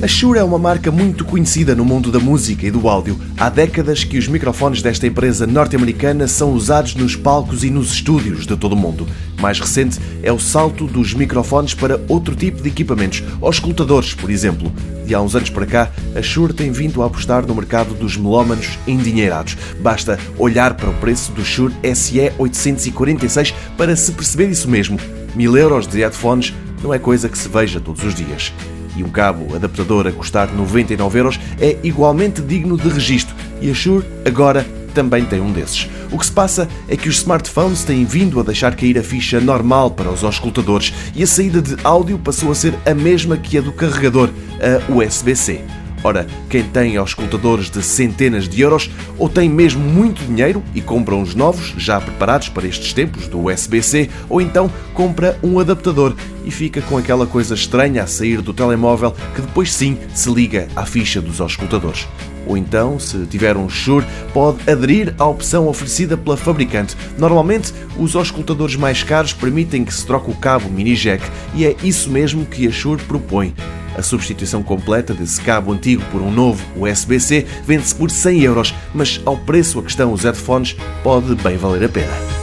A Shure é uma marca muito conhecida no mundo da música e do áudio. Há décadas que os microfones desta empresa norte-americana são usados nos palcos e nos estúdios de todo o mundo. Mais recente é o salto dos microfones para outro tipo de equipamentos, os escutadores, por exemplo. De há uns anos para cá, a Shure tem vindo a apostar no mercado dos melómanos endinheirados. Basta olhar para o preço do Shure SE846 para se perceber isso mesmo. Mil euros de headphones não é coisa que se veja todos os dias e um cabo adaptador a custar 99 euros é igualmente digno de registro e a Shure agora também tem um desses. O que se passa é que os smartphones têm vindo a deixar cair a ficha normal para os auscultadores e a saída de áudio passou a ser a mesma que a do carregador, a USB-C. Ora, quem tem auscultadores de centenas de euros ou tem mesmo muito dinheiro e compra uns novos, já preparados para estes tempos, do USB-C, ou então compra um adaptador e fica com aquela coisa estranha a sair do telemóvel que depois sim se liga à ficha dos auscultadores. Ou então, se tiver um Shure, pode aderir à opção oferecida pela fabricante. Normalmente, os auscultadores mais caros permitem que se troque o cabo mini jack e é isso mesmo que a Shure propõe. A substituição completa desse cabo antigo por um novo USB-C vende-se por 100 euros, mas ao preço a questão os headphones pode bem valer a pena.